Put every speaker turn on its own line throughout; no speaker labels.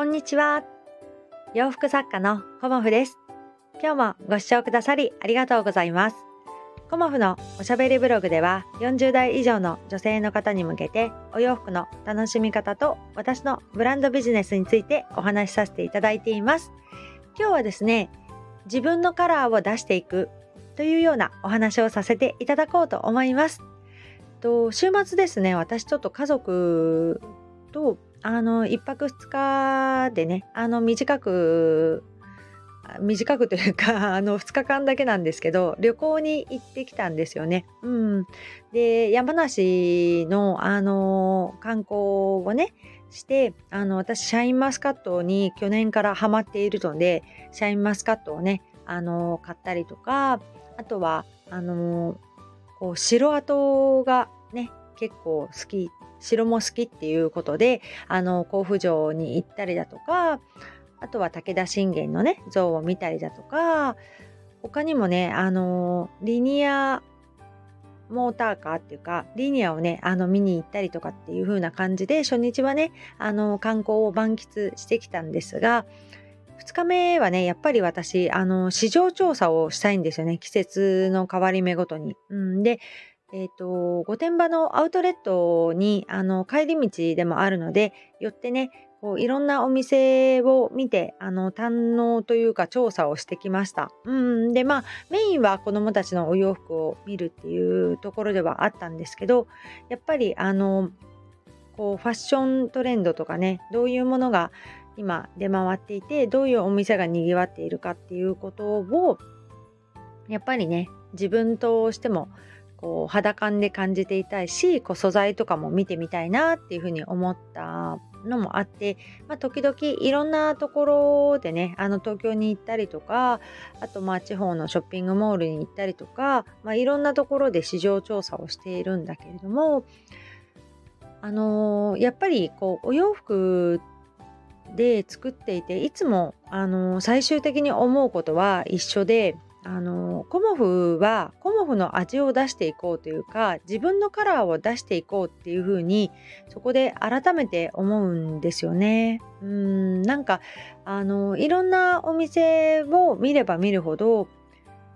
こんにちは。洋服作家のコモフです。今日もご視聴くださりありがとうございます。コモフのおしゃべりブログでは40代以上の女性の方に向けてお洋服の楽しみ方と私のブランドビジネスについてお話しさせていただいています。今日はですね、自分のカラーを出していくというようなお話をさせていただこうと思います。と週末ですね、私ちょっと家族とあの1泊2日でねあの短く短くというか あの2日間だけなんですけど旅行に行ってきたんですよね。うん、で山梨のあの観光をねしてあの私シャインマスカットに去年からハマっているのでシャインマスカットをねあの買ったりとかあとはあのこう白跡がね結構好き城も好きっていうことであの甲府城に行ったりだとかあとは武田信玄のね像を見たりだとか他にもねあのリニアモーターカーっていうかリニアをねあの見に行ったりとかっていう風な感じで初日はねあの観光を満喫してきたんですが2日目はねやっぱり私あの市場調査をしたいんですよね季節の変わり目ごとに。うん、でえっ、ー、と、御殿場のアウトレットに、あの、帰り道でもあるので、寄ってね、こういろんなお店を見て、あの、堪能というか調査をしてきました。うん。で、まあ、メインは子供たちのお洋服を見るっていうところではあったんですけど、やっぱり、あの、こう、ファッショントレンドとかね、どういうものが今出回っていて、どういうお店が賑わっているかっていうことを、やっぱりね、自分としても、こう肌感で感じていたいしこう素材とかも見てみたいなっていうふうに思ったのもあって、まあ、時々いろんなところでねあの東京に行ったりとかあとまあ地方のショッピングモールに行ったりとか、まあ、いろんなところで市場調査をしているんだけれどもあのー、やっぱりこうお洋服で作っていていつも、あのー、最終的に思うことは一緒であのコモフはコモフの味を出していこうというか自分のカラーを出していこうっていう風にそこで改めて思うんですよね。うんなんかあのいろんなお店を見れば見るほど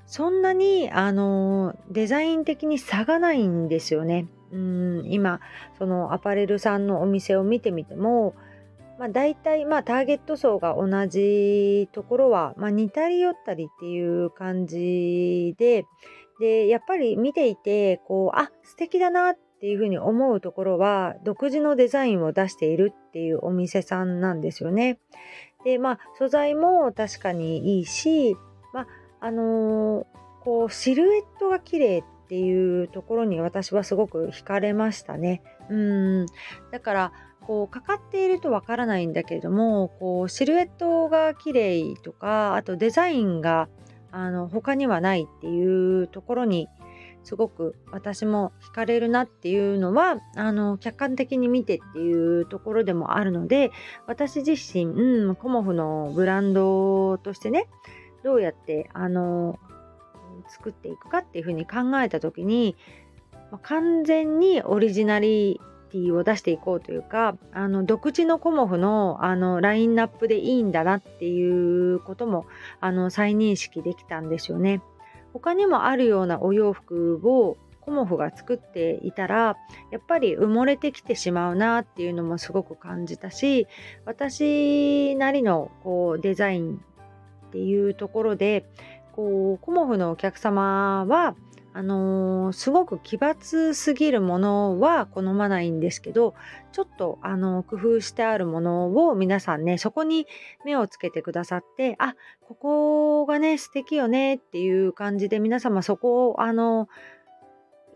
そんなにあのデザイン的に差がないんですよね。うん今そのアパレルさんのお店を見てみてもまあ、大体まあターゲット層が同じところは、まあ、似たり寄ったりっていう感じででやっぱり見ていてこうあ素敵だなっていうふうに思うところは独自のデザインを出しているっていうお店さんなんですよね。でまあ素材も確かにいいし、まああのー、こうシルエットが綺麗っっていうところに私はすごく惹かれましたね。うんだからこうかかっているとわからないんだけれどもこうシルエットが綺麗とかあとデザインがあの他にはないっていうところにすごく私も惹かれるなっていうのはあの客観的に見てっていうところでもあるので私自身、うん、コモフのブランドとしてねどうやってあの作っていくかっていうふうに考えた時に完全にオリジナリティを出していこうというかあの独自のコモフのあのラインナップでいいんだなっていうこともあの再認識できたんですよね。他にもあるようなお洋服をコモフが作っていたらやっぱり埋もれてきてしまうなっていうのもすごく感じたし私なりのこうデザインっていうところでこうコモフのお客様はあのー、すごく奇抜すぎるものは好まないんですけどちょっと、あのー、工夫してあるものを皆さんねそこに目をつけてくださってあここがね素敵よねっていう感じで皆様そこをあの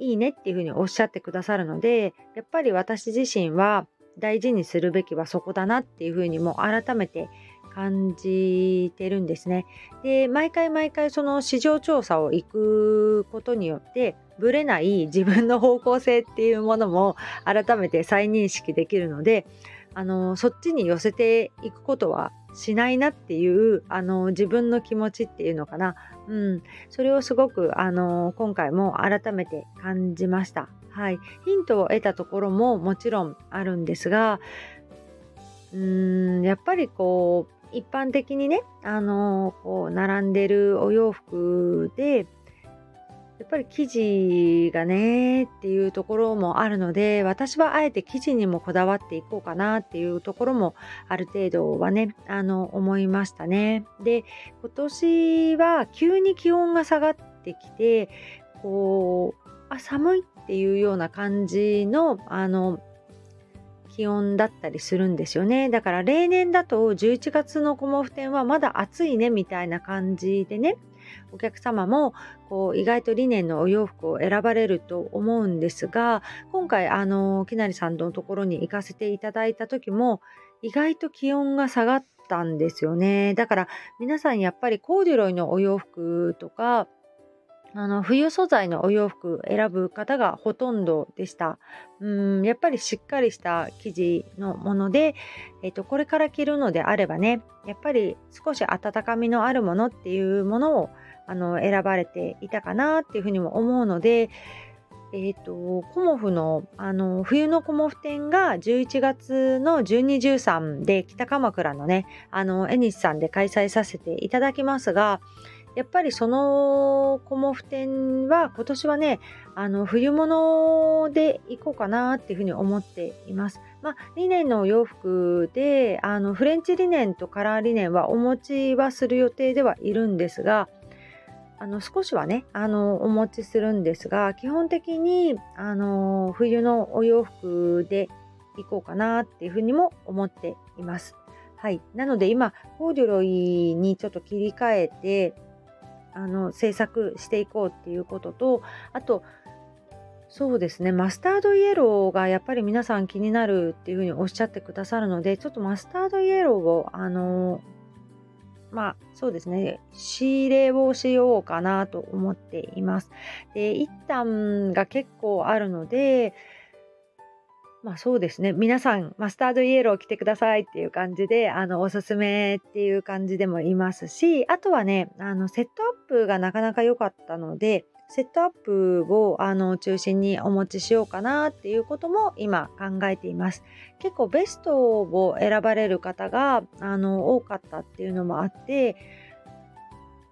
ー、いいねっていうふうにおっしゃってくださるのでやっぱり私自身は大事にするべきはそこだなっていうふうにも改めて感じてるんですね。で毎回毎回その市場調査を行くことによってぶれない自分の方向性っていうものも改めて再認識できるのであのそっちに寄せていくことはしないなっていうあの自分の気持ちっていうのかな、うん、それをすごくあの今回も改めて感じました。はい、ヒントを得たところももちろんあるんですがうーんやっぱりこう一般的にねあのこう並んでるお洋服でやっぱり生地がねっていうところもあるので私はあえて生地にもこだわっていこうかなっていうところもある程度はねあの思いましたね。で今年は急に気温が下がってきてこうあ寒いっていうような感じのあの気温だったりするんですよね。だから例年だと11月のコモフ展はまだ暑いねみたいな感じでねお客様もこう意外とリネンのお洋服を選ばれると思うんですが今回あのきなりさんのところに行かせていただいた時も意外と気温が下がったんですよね。だから皆さんやっぱりコーデュロイのお洋服とかあの冬素材のお洋服選ぶ方がほとんどでした。うんやっぱりしっかりした生地のもので、えっと、これから着るのであればねやっぱり少し温かみのあるものっていうものをあの選ばれていたかなっていうふうにも思うので、えっと、コモフのあの冬のコモフ展が11月の1213で北鎌倉のねあのエニスさんで開催させていただきますがやっぱりそのコモフ展は今年はねあの冬物で行こうかなっていうふうに思っています。まあ、リネンのお洋服であのフレンチリネンとカラーリネンはお持ちはする予定ではいるんですがあの少しはねあのお持ちするんですが基本的にあの冬のお洋服で行こうかなっていうふうにも思っています。はい、なので今コーデュロイにちょっと切り替えてあの制作していこうっていうこととあとそうですねマスタードイエローがやっぱり皆さん気になるっていうふうにおっしゃってくださるのでちょっとマスタードイエローをあのまあそうですね仕入れをしようかなと思っています。で一旦が結構あるのでまあそうですね。皆さん、マスタードイエロー着てくださいっていう感じで、あの、おすすめっていう感じでもいますし、あとはね、あの、セットアップがなかなか良かったので、セットアップをあの中心にお持ちしようかなっていうことも今考えています。結構ベストを選ばれる方があの多かったっていうのもあって、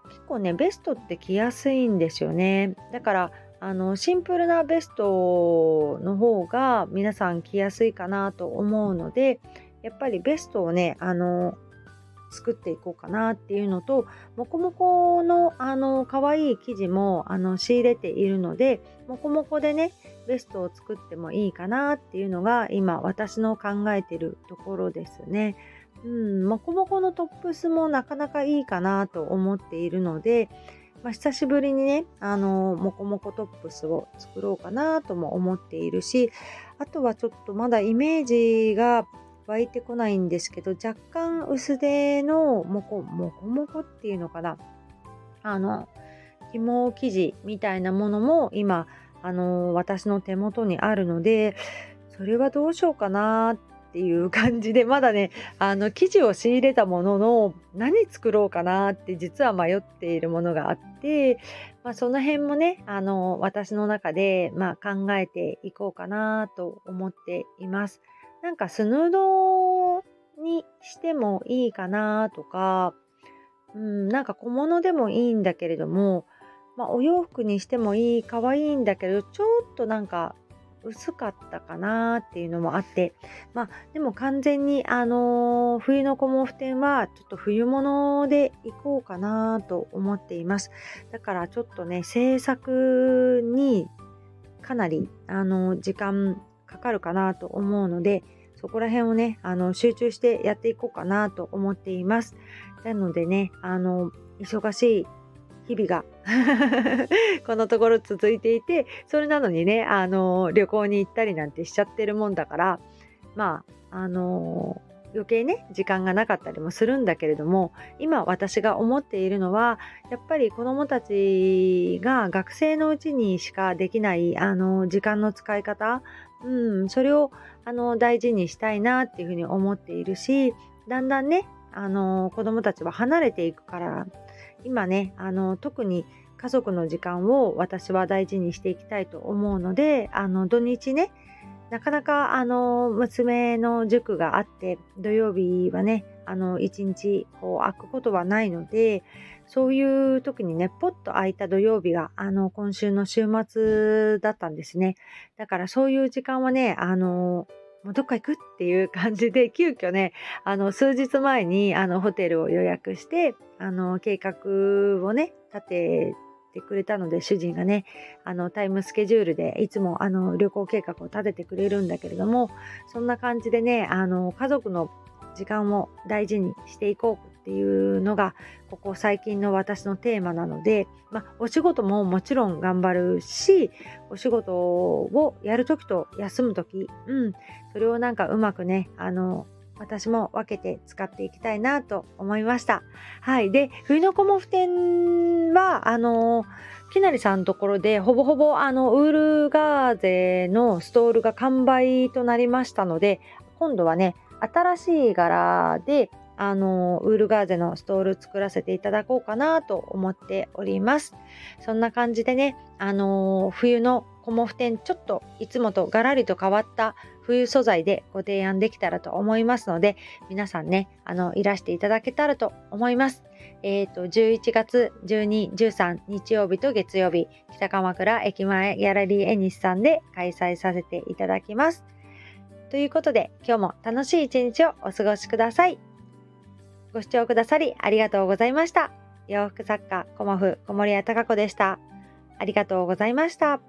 結構ね、ベストって着やすいんですよね。だからあのシンプルなベストの方が皆さん着やすいかなと思うのでやっぱりベストをねあの作っていこうかなっていうのともこもこのあの可愛い生地もあの仕入れているのでもこもこでねベストを作ってもいいかなっていうのが今私の考えてるところですね。うん、もこもこのトップスもなかなかいいかなと思っているのでまあ、久しぶりにね、あのもこもこトップスを作ろうかなとも思っているし、あとはちょっとまだイメージが湧いてこないんですけど、若干薄手のもこもこもこっていうのかな。あの、紐生地みたいなものも今、あの私の手元にあるので、それはどうしようかなっっていう感じでまだねあの生地を仕入れたものの何作ろうかなって実は迷っているものがあって、まあ、その辺もねあの私の中で、まあ、考えていこうかなと思っています。なんかスヌードにしてもいいかなとか、うん、なんか小物でもいいんだけれども、まあ、お洋服にしてもいい可愛いんだけどちょっとなんか薄かったかなっていうのもあってまあでも完全にあのー、冬のコモフ展はちょっと冬物でいこうかなと思っています。だからちょっとね制作にかなりあの時間かかるかなと思うのでそこら辺をねあの集中してやっていこうかなと思っています。なのでねあの忙しい日々が。このところ続いていてそれなのにねあの旅行に行ったりなんてしちゃってるもんだからまああの余計ね時間がなかったりもするんだけれども今私が思っているのはやっぱり子どもたちが学生のうちにしかできないあの時間の使い方、うん、それをあの大事にしたいなっていうふうに思っているしだんだんねあの子どもたちは離れていくから今ねあの特に家族の時間を私は大事にしていきたいと思うのであの土日ねなかなかあの娘の塾があって土曜日はねあの一日こう空くことはないのでそういう時にねポッと空いた土曜日があの今週の週末だったんですね。だからそういう時間はねあのもうどっか行くっていう感じで 急遽ねあの数日前にあのホテルを予約してあの計画をね立ててくれたので主人がねあのタイムスケジュールでいつもあの旅行計画を立ててくれるんだけれどもそんな感じでねあの家族の時間を大事にしていこうっていうのがここ最近の私のテーマなので、まあ、お仕事ももちろん頑張るしお仕事をやるときと休むとき、うん、それをなんかうまくねあの私も分けて使っていきたいなと思いました。はい。で、冬のコモフ展は、あの、きなりさんのところで、ほぼほぼ、あの、ウールガーゼのストールが完売となりましたので、今度はね、新しい柄で、あの、ウールガーゼのストール作らせていただこうかなと思っております。そんな感じでね、あの、冬のコモフ展、ちょっといつもとガラリと変わった冬素材でご提案できたらと思いますので、皆さんね、あの、いらしていただけたらと思います。えっ、ー、と、11月12、13日曜日と月曜日、北鎌倉駅前ギャラリーエニスさんで開催させていただきます。ということで、今日も楽しい一日をお過ごしください。ご視聴くださりありがとうございました。洋服作家、コモフ、小森屋隆子でした。ありがとうございました。